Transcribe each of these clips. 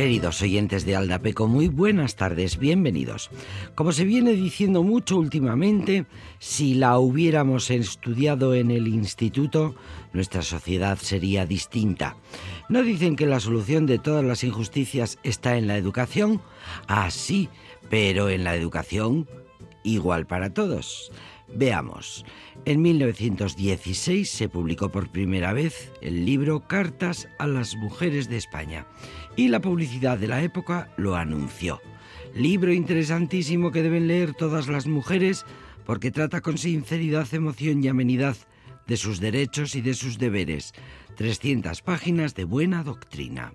Queridos oyentes de Aldapeco, muy buenas tardes, bienvenidos. Como se viene diciendo mucho últimamente, si la hubiéramos estudiado en el instituto, nuestra sociedad sería distinta. ¿No dicen que la solución de todas las injusticias está en la educación? Ah, sí, pero en la educación igual para todos. Veamos. En 1916 se publicó por primera vez el libro Cartas a las Mujeres de España y la publicidad de la época lo anunció. Libro interesantísimo que deben leer todas las mujeres porque trata con sinceridad, emoción y amenidad de sus derechos y de sus deberes. 300 páginas de buena doctrina.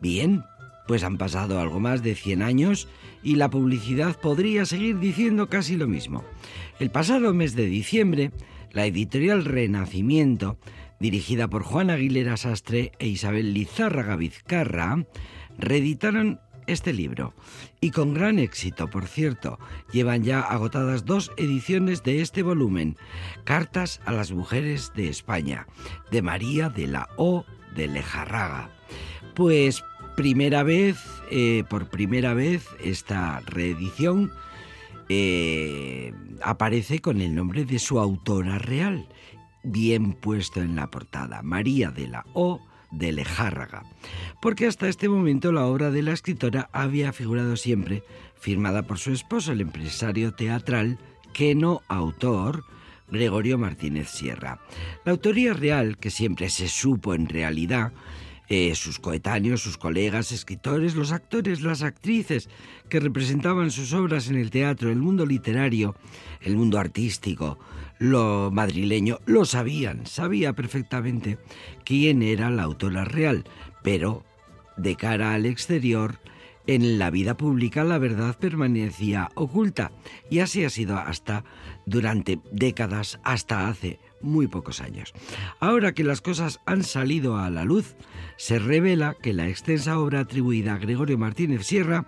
Bien, pues han pasado algo más de 100 años y la publicidad podría seguir diciendo casi lo mismo. El pasado mes de diciembre, la editorial Renacimiento, dirigida por Juan Aguilera Sastre e Isabel Lizárraga Vizcarra, reeditaron este libro. Y con gran éxito, por cierto, llevan ya agotadas dos ediciones de este volumen, Cartas a las Mujeres de España, de María de la O de Lejarraga. Pues primera vez, eh, por primera vez, esta reedición eh, aparece con el nombre de su autora real, bien puesto en la portada, María de la O de Lejárraga, porque hasta este momento la obra de la escritora había figurado siempre firmada por su esposo, el empresario teatral, que no autor, Gregorio Martínez Sierra. La autoría real, que siempre se supo en realidad, eh, sus coetáneos, sus colegas, escritores, los actores, las actrices que representaban sus obras en el teatro, el mundo literario, el mundo artístico, lo madrileño, lo sabían, sabía perfectamente quién era la autora real, pero de cara al exterior, en la vida pública la verdad permanecía oculta. Y así ha sido hasta durante décadas, hasta hace muy pocos años. Ahora que las cosas han salido a la luz, se revela que la extensa obra atribuida a Gregorio Martínez Sierra,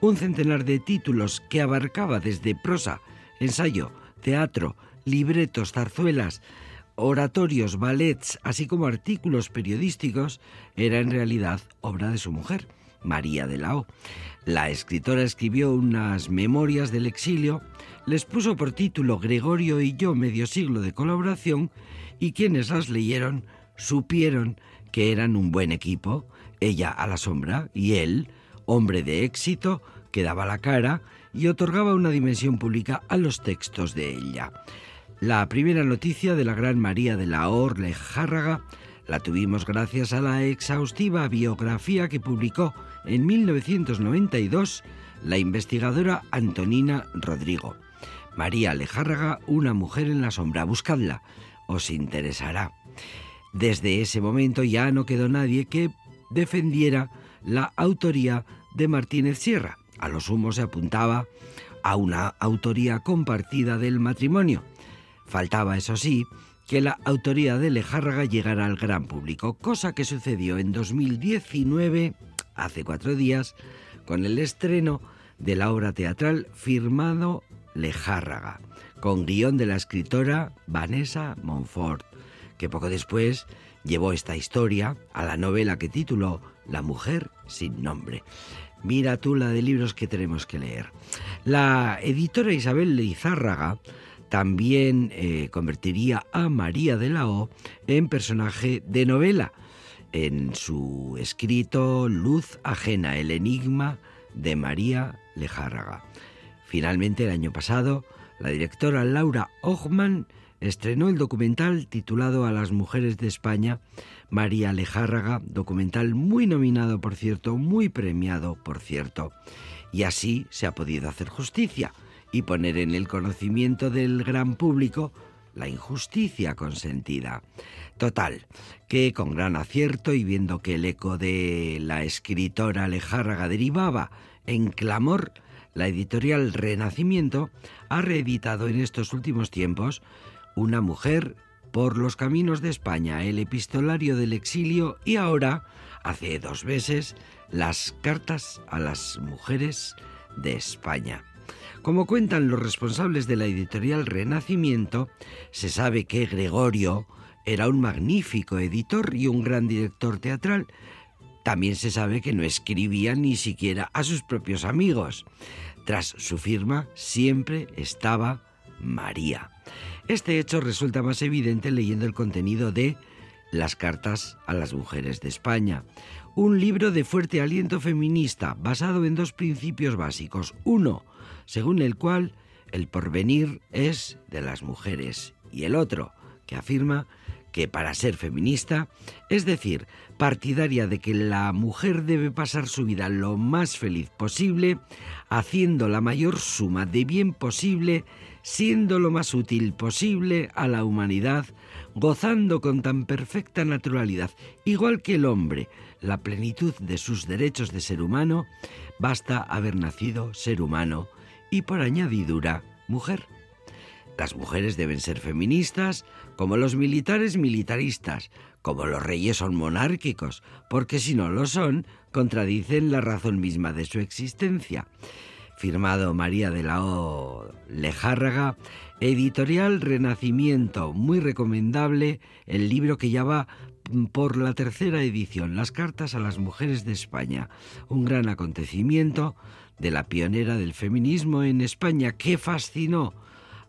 un centenar de títulos que abarcaba desde prosa, ensayo, teatro, libretos, zarzuelas, oratorios, ballets, así como artículos periodísticos, era en realidad obra de su mujer, María de la O. La escritora escribió unas memorias del exilio, les puso por título Gregorio y yo medio siglo de colaboración y quienes las leyeron supieron que eran un buen equipo, ella a la sombra y él, hombre de éxito, que daba la cara y otorgaba una dimensión pública a los textos de ella. La primera noticia de la gran María de la Orle Járraga la tuvimos gracias a la exhaustiva biografía que publicó en 1992 la investigadora Antonina Rodrigo. María Lejárraga, una mujer en la sombra. Buscadla, os interesará. Desde ese momento ya no quedó nadie que defendiera la autoría de Martínez Sierra. A lo sumo se apuntaba a una autoría compartida del matrimonio. Faltaba, eso sí, que la autoría de Lejárraga llegara al gran público, cosa que sucedió en 2019, hace cuatro días, con el estreno de la obra teatral firmado Lejárraga, con guion de la escritora Vanessa Montfort que poco después llevó esta historia a la novela que tituló La mujer sin nombre. Mira tú la de libros que tenemos que leer. La editora Isabel Lizárraga también eh, convertiría a María de la O en personaje de novela en su escrito Luz ajena, el enigma de María Lejárraga. Finalmente, el año pasado, la directora Laura Ochman estrenó el documental titulado A las mujeres de España, María Lejárraga, documental muy nominado, por cierto, muy premiado, por cierto. Y así se ha podido hacer justicia y poner en el conocimiento del gran público la injusticia consentida. Total, que con gran acierto y viendo que el eco de la escritora Lejárraga derivaba en clamor, la editorial Renacimiento ha reeditado en estos últimos tiempos una mujer por los caminos de España, el epistolario del exilio y ahora, hace dos meses, las cartas a las mujeres de España. Como cuentan los responsables de la editorial Renacimiento, se sabe que Gregorio era un magnífico editor y un gran director teatral, También se sabe que no escribía ni siquiera a sus propios amigos. Tras su firma siempre estaba María. Este hecho resulta más evidente leyendo el contenido de Las cartas a las mujeres de España, un libro de fuerte aliento feminista basado en dos principios básicos. Uno, según el cual el porvenir es de las mujeres y el otro, que afirma que para ser feminista, es decir, partidaria de que la mujer debe pasar su vida lo más feliz posible, haciendo la mayor suma de bien posible, siendo lo más útil posible a la humanidad, gozando con tan perfecta naturalidad, igual que el hombre, la plenitud de sus derechos de ser humano, basta haber nacido ser humano y por añadidura mujer. Las mujeres deben ser feministas, como los militares militaristas, como los reyes son monárquicos, porque si no lo son, contradicen la razón misma de su existencia. Firmado María de la O. Lejárraga, editorial Renacimiento, muy recomendable, el libro que ya va por la tercera edición, Las cartas a las mujeres de España, un gran acontecimiento de la pionera del feminismo en España que fascinó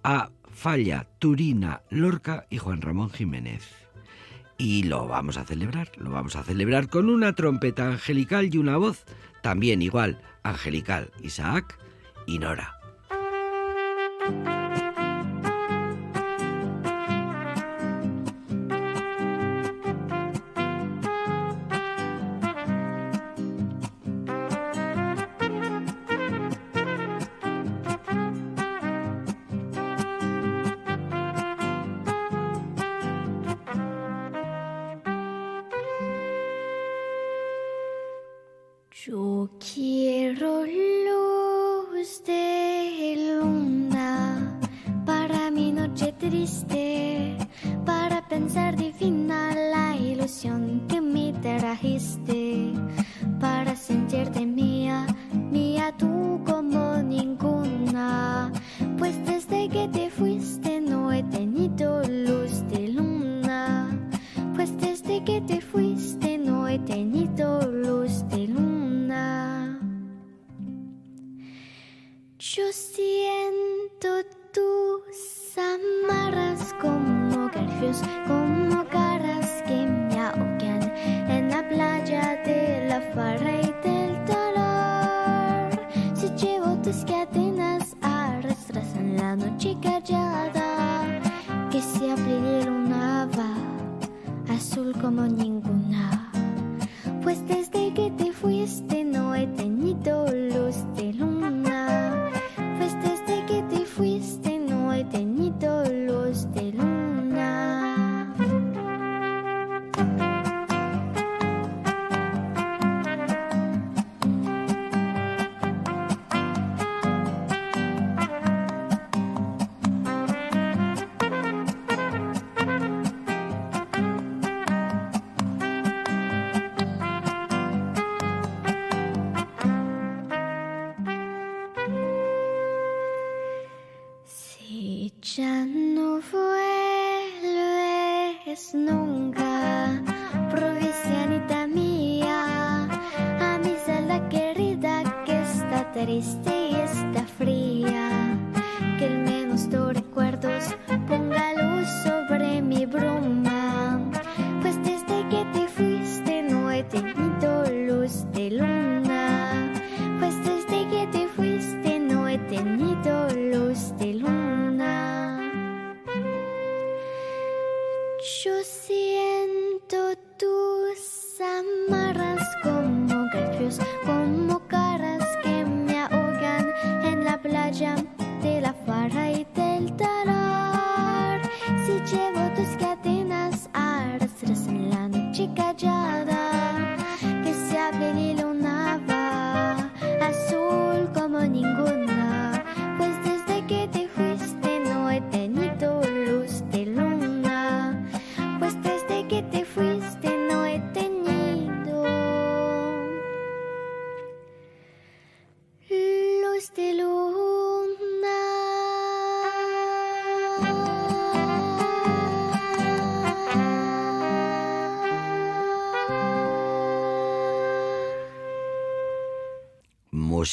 a Falla, Turina, Lorca y Juan Ramón Jiménez. Y lo vamos a celebrar, lo vamos a celebrar con una trompeta angelical y una voz también igual, angelical, Isaac y Nora.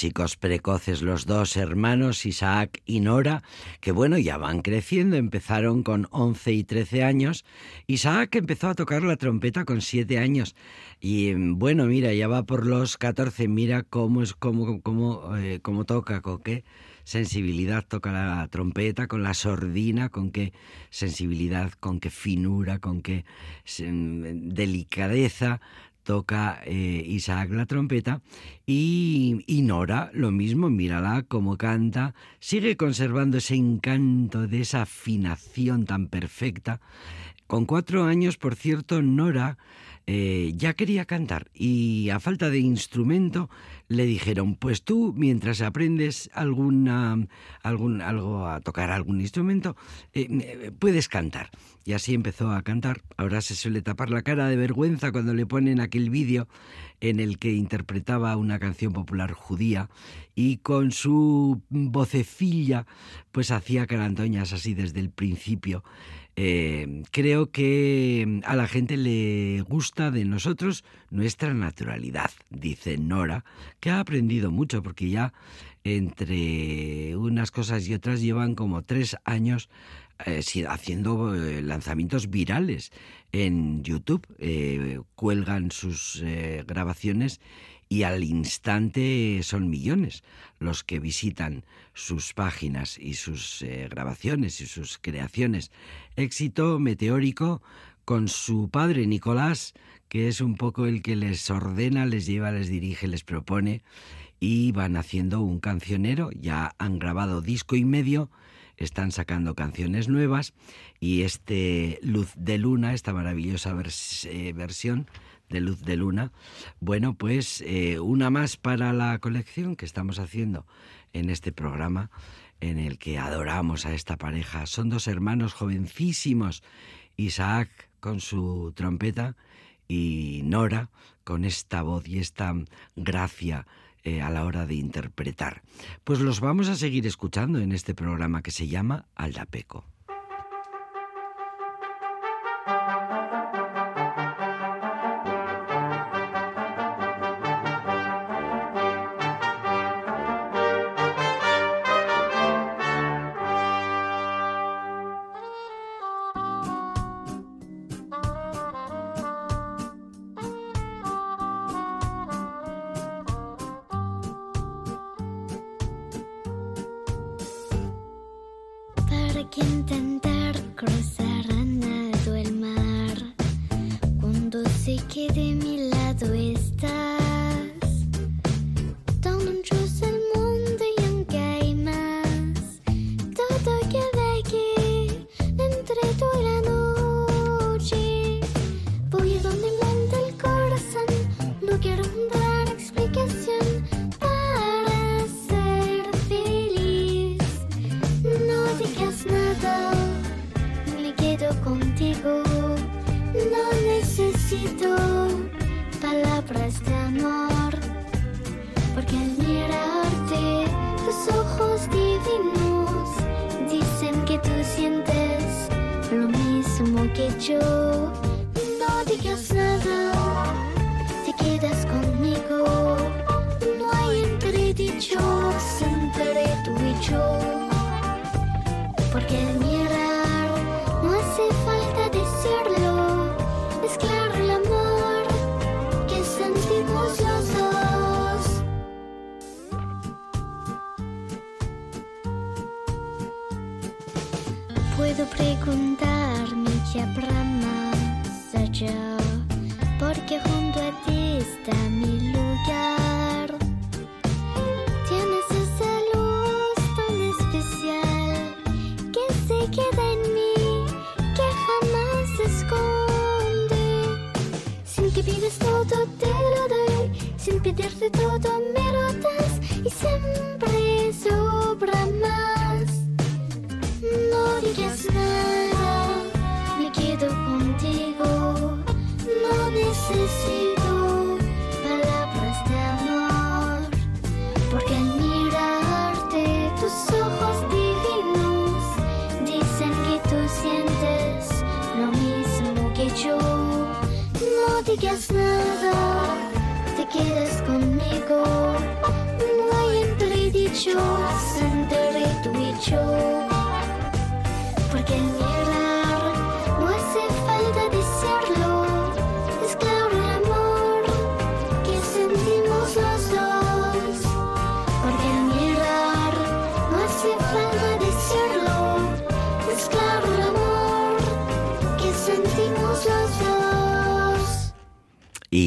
Músicos precoces los dos hermanos, Isaac y Nora, que bueno, ya van creciendo, empezaron con 11 y 13 años. Isaac empezó a tocar la trompeta con 7 años y bueno, mira, ya va por los 14, mira cómo es cómo, cómo, eh, cómo toca, con qué sensibilidad toca la trompeta, con la sordina, con qué sensibilidad, con qué finura, con qué delicadeza toca eh, Isaac la trompeta y, y, Nora lo mismo, mírala cómo canta, sigue conservando ese encanto de esa afinación tan perfecta. Con cuatro años, por cierto, Nora eh, ya quería cantar y a falta de instrumento le dijeron, pues tú mientras aprendes alguna, algún, algo a tocar algún instrumento, eh, puedes cantar. Y así empezó a cantar. Ahora se suele tapar la cara de vergüenza cuando le ponen aquel vídeo en el que interpretaba una canción popular judía y con su vocecilla pues hacía carantoñas así desde el principio. Eh, creo que a la gente le gusta de nosotros nuestra naturalidad, dice Nora, que ha aprendido mucho porque ya entre unas cosas y otras llevan como tres años eh, haciendo eh, lanzamientos virales en YouTube. cuelgan sus grabaciones y al instante son millones los que visitan sus páginas y sus eh, grabaciones y sus creaciones. Éxito meteórico con su padre Nicolás, que es un poco el que les ordena, les lleva, les dirige, les propone y van haciendo un cancionero, ya han grabado disco y medio, están sacando canciones nuevas y este Luz de Luna, esta maravillosa eh, versión, de Luz de Luna. Bueno, pues eh, una más para la colección que estamos haciendo en este programa en el que adoramos a esta pareja. Son dos hermanos jovencísimos, Isaac con su trompeta y Nora con esta voz y esta gracia eh, a la hora de interpretar. Pues los vamos a seguir escuchando en este programa que se llama Aldapeco. Nada, te quedas conmigo. No hay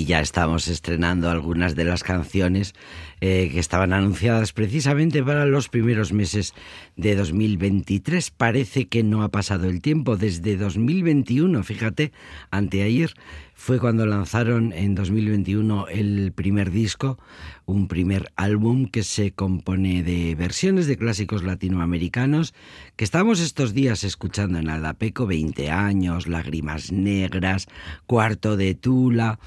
Ya estamos estrenando algunas de las canciones eh, que estaban anunciadas precisamente para los primeros meses de 2023. Parece que no ha pasado el tiempo desde 2021, fíjate, anteayer fue cuando lanzaron en 2021 el primer disco, un primer álbum que se compone de versiones de clásicos latinoamericanos que estamos estos días escuchando en Aldapeco, 20 años, Lágrimas Negras, Cuarto de Tula.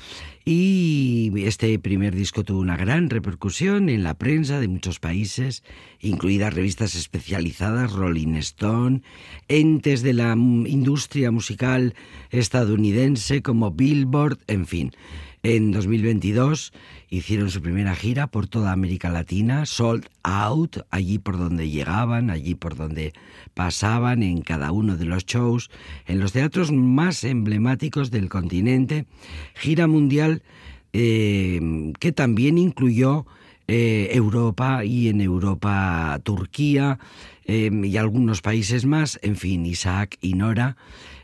Y este primer disco tuvo una gran repercusión en la prensa de muchos países, incluidas revistas especializadas, Rolling Stone, entes de la industria musical estadounidense como Billboard, en fin. En 2022 hicieron su primera gira por toda América Latina, sold out, allí por donde llegaban, allí por donde pasaban, en cada uno de los shows, en los teatros más emblemáticos del continente, gira mundial eh, que también incluyó eh, Europa y en Europa Turquía eh, y algunos países más, en fin, Isaac y Nora.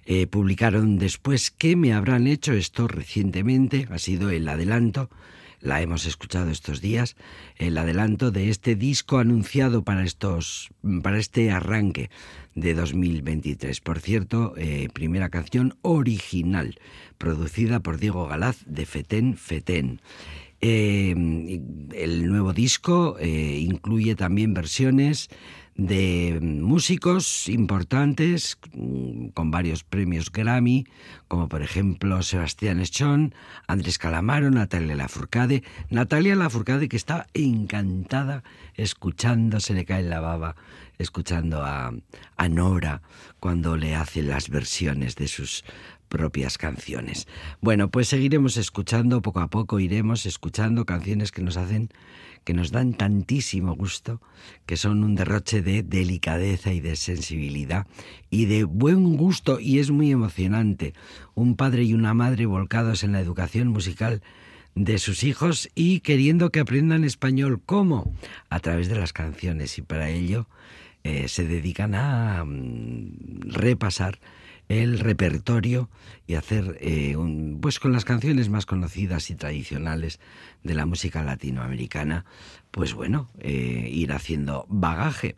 Eh, publicaron después ¿Qué me habrán hecho esto recientemente? Ha sido el adelanto, la hemos escuchado estos días, el adelanto de este disco anunciado para estos, para este arranque de 2023. Por cierto, eh, primera canción original, producida por Diego Galaz de Fetén Fetén. Eh, el nuevo disco eh, incluye también versiones de músicos importantes mm, con varios premios Grammy, como por ejemplo Sebastián Echón, Andrés Calamaro, Natalia Lafourcade. Natalia Lafourcade que está encantada escuchando, se le cae la baba, escuchando a, a Nora cuando le hace las versiones de sus propias canciones. Bueno, pues seguiremos escuchando poco a poco, iremos escuchando canciones que nos hacen que nos dan tantísimo gusto, que son un derroche de delicadeza y de sensibilidad y de buen gusto y es muy emocionante. Un padre y una madre volcados en la educación musical de sus hijos y queriendo que aprendan español. ¿Cómo? A través de las canciones y para ello eh, se dedican a mm, repasar el repertorio y hacer, eh, un, pues con las canciones más conocidas y tradicionales de la música latinoamericana, pues bueno, eh, ir haciendo bagaje.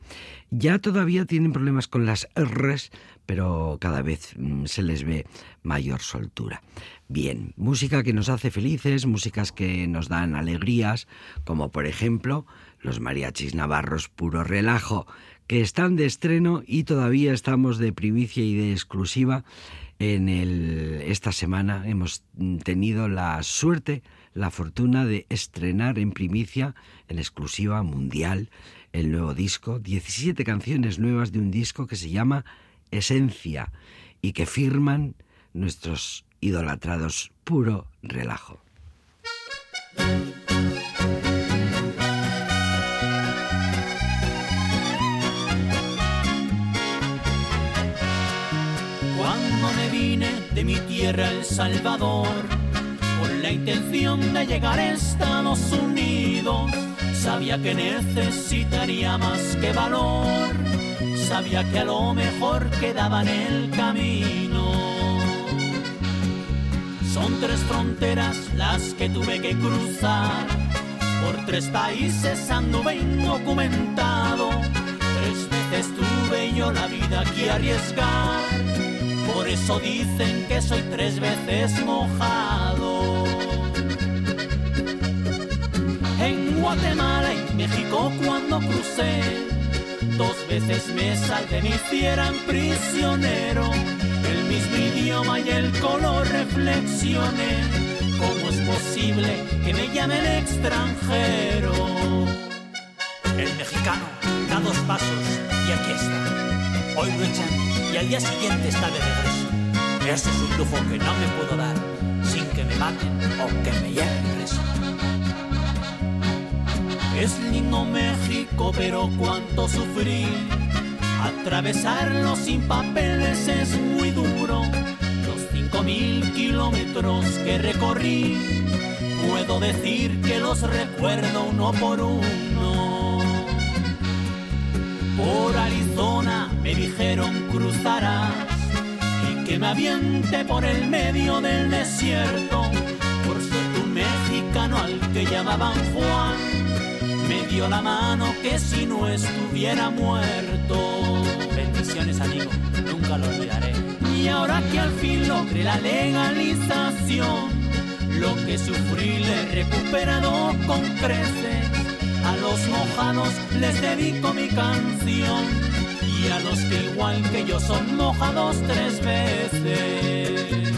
Ya todavía tienen problemas con las R's, pero cada vez mm, se les ve mayor soltura. Bien, música que nos hace felices, músicas que nos dan alegrías, como por ejemplo los mariachis navarros puro relajo, que están de estreno y todavía estamos de primicia y de exclusiva. En esta semana hemos tenido la suerte, la fortuna de estrenar en primicia, en exclusiva mundial, el nuevo disco, 17 canciones nuevas de un disco que se llama Esencia y que firman nuestros idolatrados puro relajo. De mi tierra El Salvador, con la intención de llegar a Estados Unidos. Sabía que necesitaría más que valor, sabía que a lo mejor quedaba en el camino. Son tres fronteras las que tuve que cruzar, por tres países anduve indocumentado, tres veces tuve yo la vida que arriesgar por eso dicen que soy tres veces mojado. En Guatemala y México cuando crucé, dos veces me salté me hicieran prisionero. El mismo idioma y el color reflexioné. ¿Cómo es posible que me llamen extranjero? El mexicano da dos pasos y aquí está. Hoy lo echan y al día siguiente está de regreso. Eso es un lujo que no me puedo dar sin que me maten o que me lleven preso. Es lindo México, pero cuánto sufrí. Atravesarlo sin papeles es muy duro. Los cinco mil kilómetros que recorrí, puedo decir que los recuerdo uno por uno. Por Arizona me dijeron cruzarás y que me aviente por el medio del desierto. Por ser un mexicano al que llamaban Juan, me dio la mano que si no estuviera muerto. Bendiciones, amigo, nunca lo olvidaré. Y ahora que al fin logré la legalización, lo que sufrí le he recuperado con creces. A los mojados les dedico mi canción y a los que igual que yo son mojados tres veces.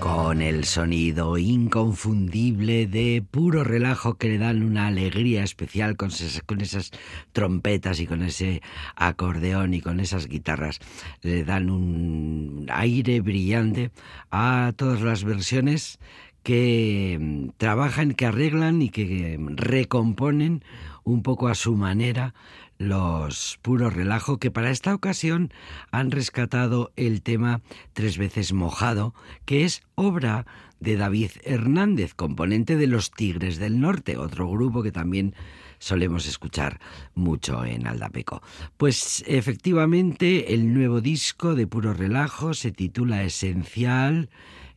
Con el sonido inconfundible de puro relajo que le dan una alegría especial con esas, con esas trompetas y con ese acordeón y con esas guitarras, le dan un aire brillante a todas las versiones que mm, trabajan, que arreglan y que mm, recomponen un poco a su manera los puro relajo que para esta ocasión han rescatado el tema Tres veces mojado, que es obra de David Hernández, componente de Los Tigres del Norte, otro grupo que también solemos escuchar mucho en Aldapeco. Pues efectivamente el nuevo disco de puro relajo se titula Esencial,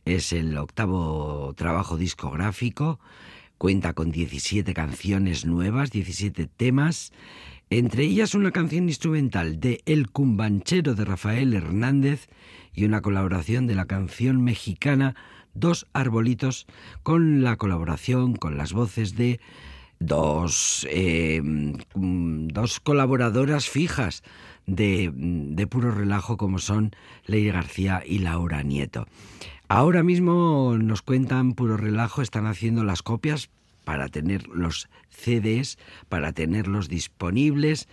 es el octavo trabajo discográfico, cuenta con 17 canciones nuevas, 17 temas, entre ellas una canción instrumental de El Cumbanchero de Rafael Hernández y una colaboración de la canción mexicana Dos Arbolitos con la colaboración, con las voces de dos, eh, dos colaboradoras fijas de, de puro relajo como son Ley García y Laura Nieto. Ahora mismo nos cuentan puro relajo, están haciendo las copias para tener los CDs, para tenerlos disponibles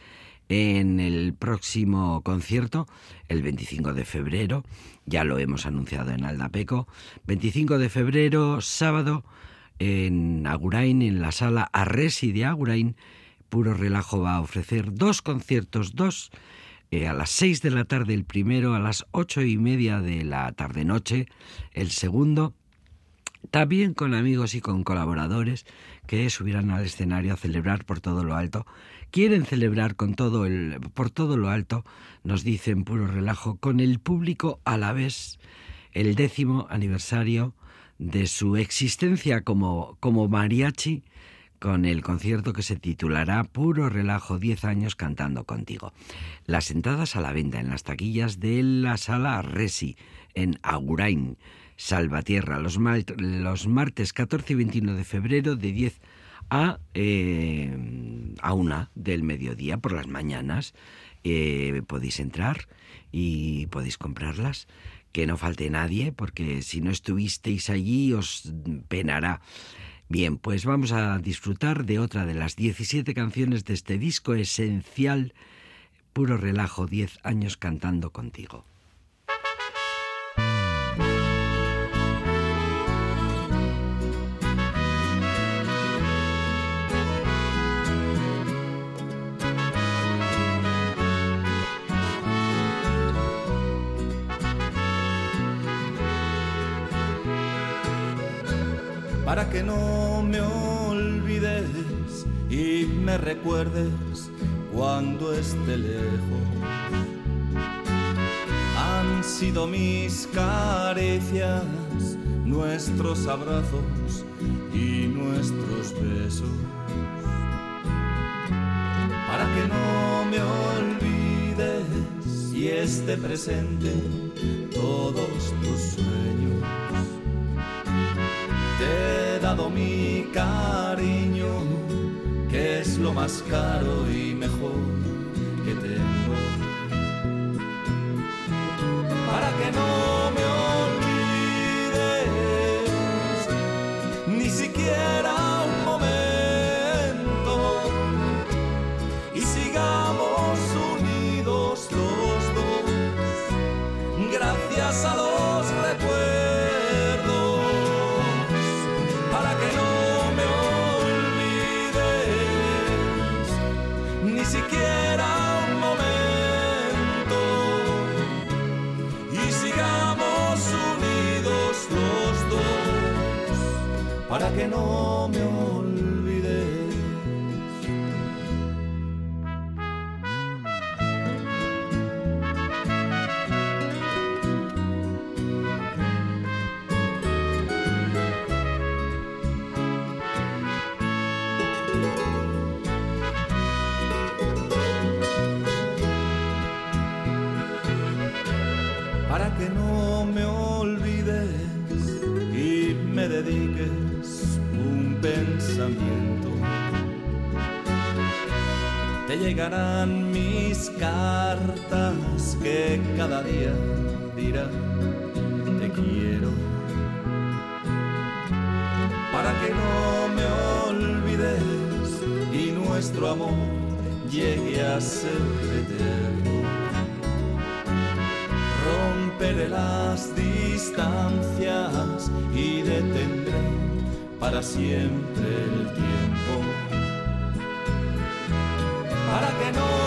en el próximo concierto, el 25 de febrero, ya lo hemos anunciado en Aldapeco, 25 de febrero, sábado, en Agurain, en la sala Arresi de Agurain, Puro Relajo va a ofrecer dos conciertos, dos, eh, a las 6 de la tarde el primero, a las ocho y media de la tarde-noche el segundo, también con amigos y con colaboradores que subirán al escenario a celebrar por todo lo alto. Quieren celebrar con todo el, por todo lo alto, nos dicen puro relajo, con el público a la vez el décimo aniversario de su existencia como, como mariachi con el concierto que se titulará Puro Relajo 10 años cantando contigo. Las entradas a la venta en las taquillas de la sala Resi en Agurain, Salvatierra, los, martes 14 y 21 de febrero de 10 a, eh, a una del mediodía por las mañanas. Eh, podéis entrar y podéis comprarlas que no falte nadie, porque si no estuvisteis allí os penará. Bien, pues vamos a disfrutar de otra de las 17 canciones de este disco esencial, puro relajo, 10 años cantando contigo. Para que no me olvides y me recuerdes cuando esté lejos. Han sido mis caricias, nuestros abrazos y nuestros besos. Para que no me olvides y esté presente todos tus sueños te he dado mi cariño, que es lo más caro y mejor que tengo. Para que no me para que no me olvide. Día dirán te quiero. Para que no me olvides y nuestro amor llegue a ser eterno romperé las distancias y detendré para siempre el tiempo. Para que no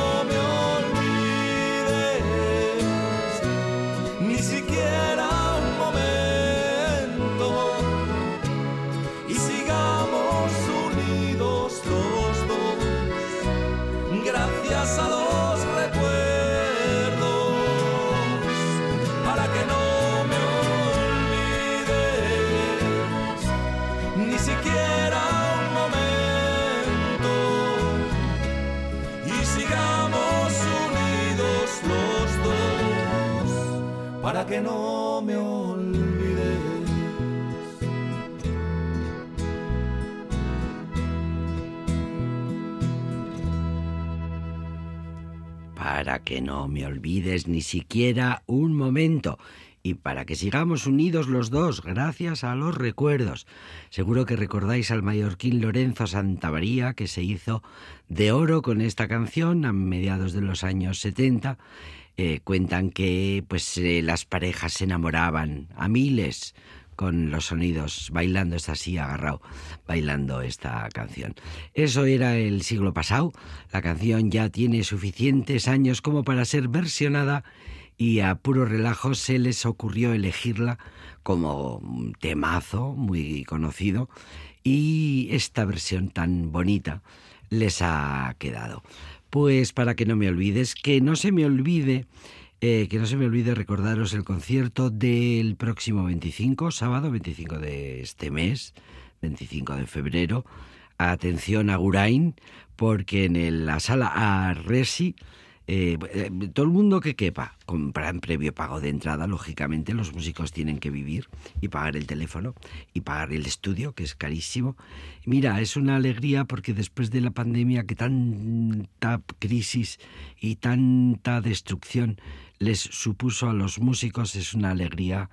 que no me olvides ni siquiera un momento y para que sigamos unidos los dos gracias a los recuerdos. Seguro que recordáis al mallorquín Lorenzo Santamaría que se hizo de oro con esta canción a mediados de los años 70. Eh, cuentan que pues eh, las parejas se enamoraban a miles con los sonidos, bailando está así agarrado, bailando esta canción. Eso era el siglo pasado, la canción ya tiene suficientes años como para ser versionada y a puro relajo se les ocurrió elegirla como temazo muy conocido y esta versión tan bonita les ha quedado. Pues para que no me olvides, que no se me olvide eh, que no se me olvide recordaros el concierto del próximo 25, sábado 25 de este mes, 25 de febrero. Atención a Gurain, porque en el- la sala Arresi, eh, eh, todo el mundo que quepa, compran previo pago de entrada, lógicamente los músicos tienen que vivir y pagar el teléfono y pagar el estudio, que es carísimo. Mira, es una alegría porque después de la pandemia que tanta crisis y tanta destrucción les supuso a los músicos, es una alegría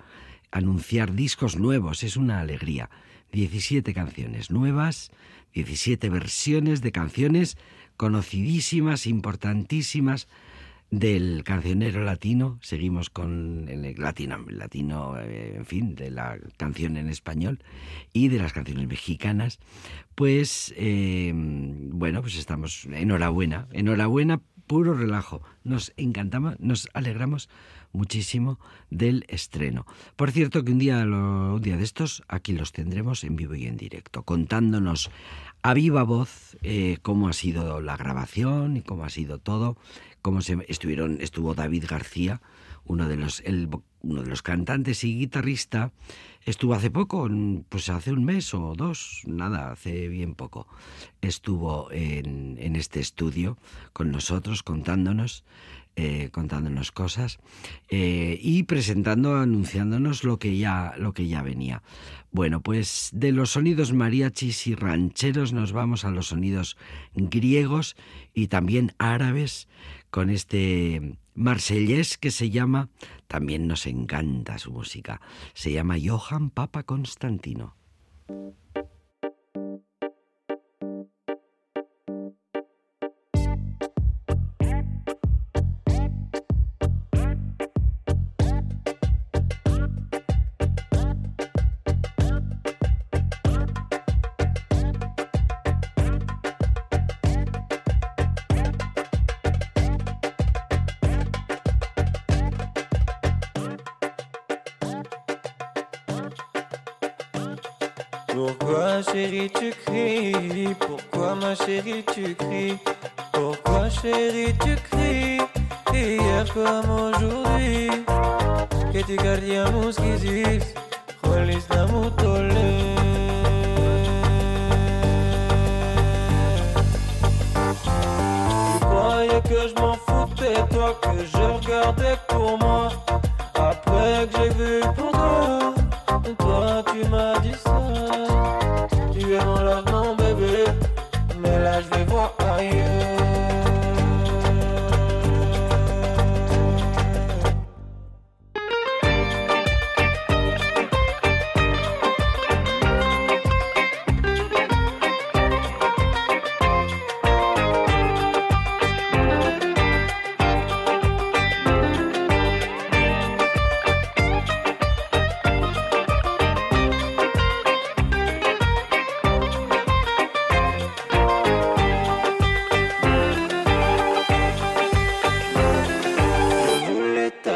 anunciar discos nuevos, es una alegría. 17 canciones nuevas, 17 versiones de canciones conocidísimas, importantísimas del cancionero latino. Seguimos con el latino, latino, eh, en fin, de la canción en español y de las canciones mexicanas. Pues, eh, bueno, pues estamos enhorabuena, enhorabuena, puro relajo. Nos encantamos, nos alegramos muchísimo del estreno. Por cierto que un día, un día de estos aquí los tendremos en vivo y en directo, contándonos a viva voz eh, cómo ha sido la grabación y cómo ha sido todo, cómo se estuvieron, estuvo David García, uno de los, uno de los cantantes y guitarrista, estuvo hace poco, pues hace un mes o dos, nada, hace bien poco, estuvo en, en este estudio con nosotros contándonos eh, contándonos cosas eh, y presentando, anunciándonos lo que ya lo que ya venía. Bueno, pues de los sonidos mariachis y rancheros nos vamos a los sonidos griegos y también árabes con este marsellés que se llama, también nos encanta su música, se llama Johann Papa Constantino. Pourquoi chérie tu cries? Pourquoi ma chérie tu cries? Pourquoi chérie tu cries? Hier comme aujourd'hui. Que te guardiamos Jolis la mutole Tu croyais que je m'en foutais Toi que je regardais pour moi Après que j'ai vu pour toi?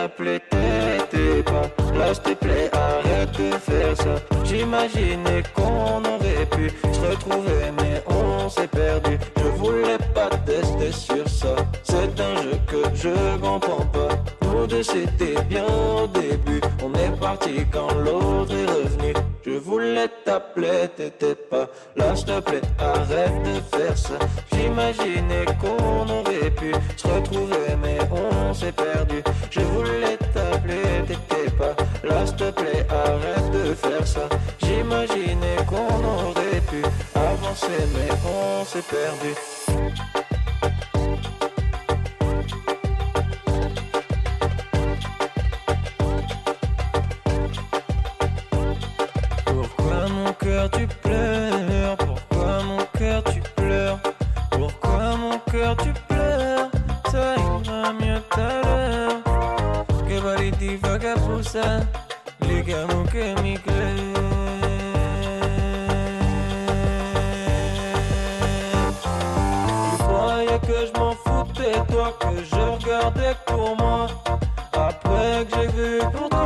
T'appeler, t'étais pas là, s'il te plaît, arrête de faire ça. J'imaginais qu'on aurait pu se retrouver, mais on s'est perdu. Je voulais pas tester sur ça. C'est un jeu que je comprends pas. Nous deux c'était bien au début. On est parti quand l'autre est revenu. Je voulais t'appeler, t'étais pas là, s'il te plaît, arrête de faire ça. J'imaginais qu'on aurait pu se retrouver, mais on s'est perdu. Je voulais t'appeler, t'étais pas là, s'il te plaît, arrête de faire ça. J'imaginais qu'on aurait pu avancer, mais on s'est perdu. Que mi Tu croyais que je m'en foutais toi Que je regardais pour moi. Après que j'ai vu pour toi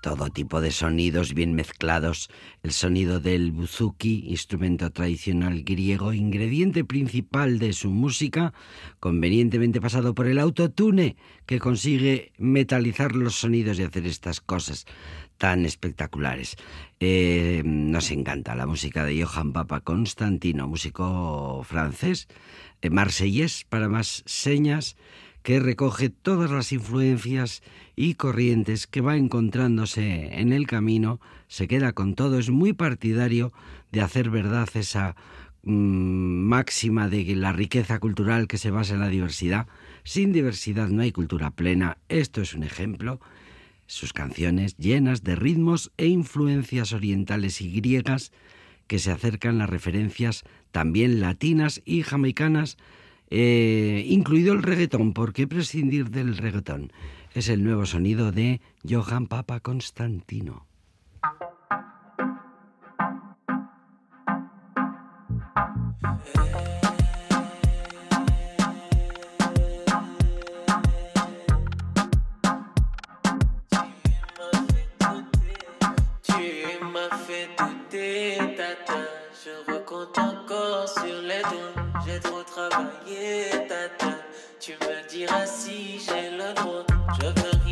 todo tipo de sonidos bien mezclados, el sonido del buzuki, instrumento tradicional griego, ingrediente principal de su música, convenientemente pasado por el autotune, que consigue metalizar los sonidos y hacer estas cosas tan espectaculares. Eh, nos encanta la música de Johann Papa Constantino, músico francés, eh, marsellés para más señas, que recoge todas las influencias y corrientes que va encontrándose en el camino, se queda con todo, es muy partidario de hacer verdad esa mm, máxima de la riqueza cultural que se basa en la diversidad. Sin diversidad no hay cultura plena, esto es un ejemplo. Sus canciones llenas de ritmos e influencias orientales y griegas que se acercan a referencias también latinas y jamaicanas eh, incluido el reggaetón. ¿Por qué prescindir del reggaetón? Es el nuevo sonido de Johann Papa Constantino. Je recompte encore sur les doigts. J'ai trop travaillé, tata. Tu me diras si j'ai le droit. Je veux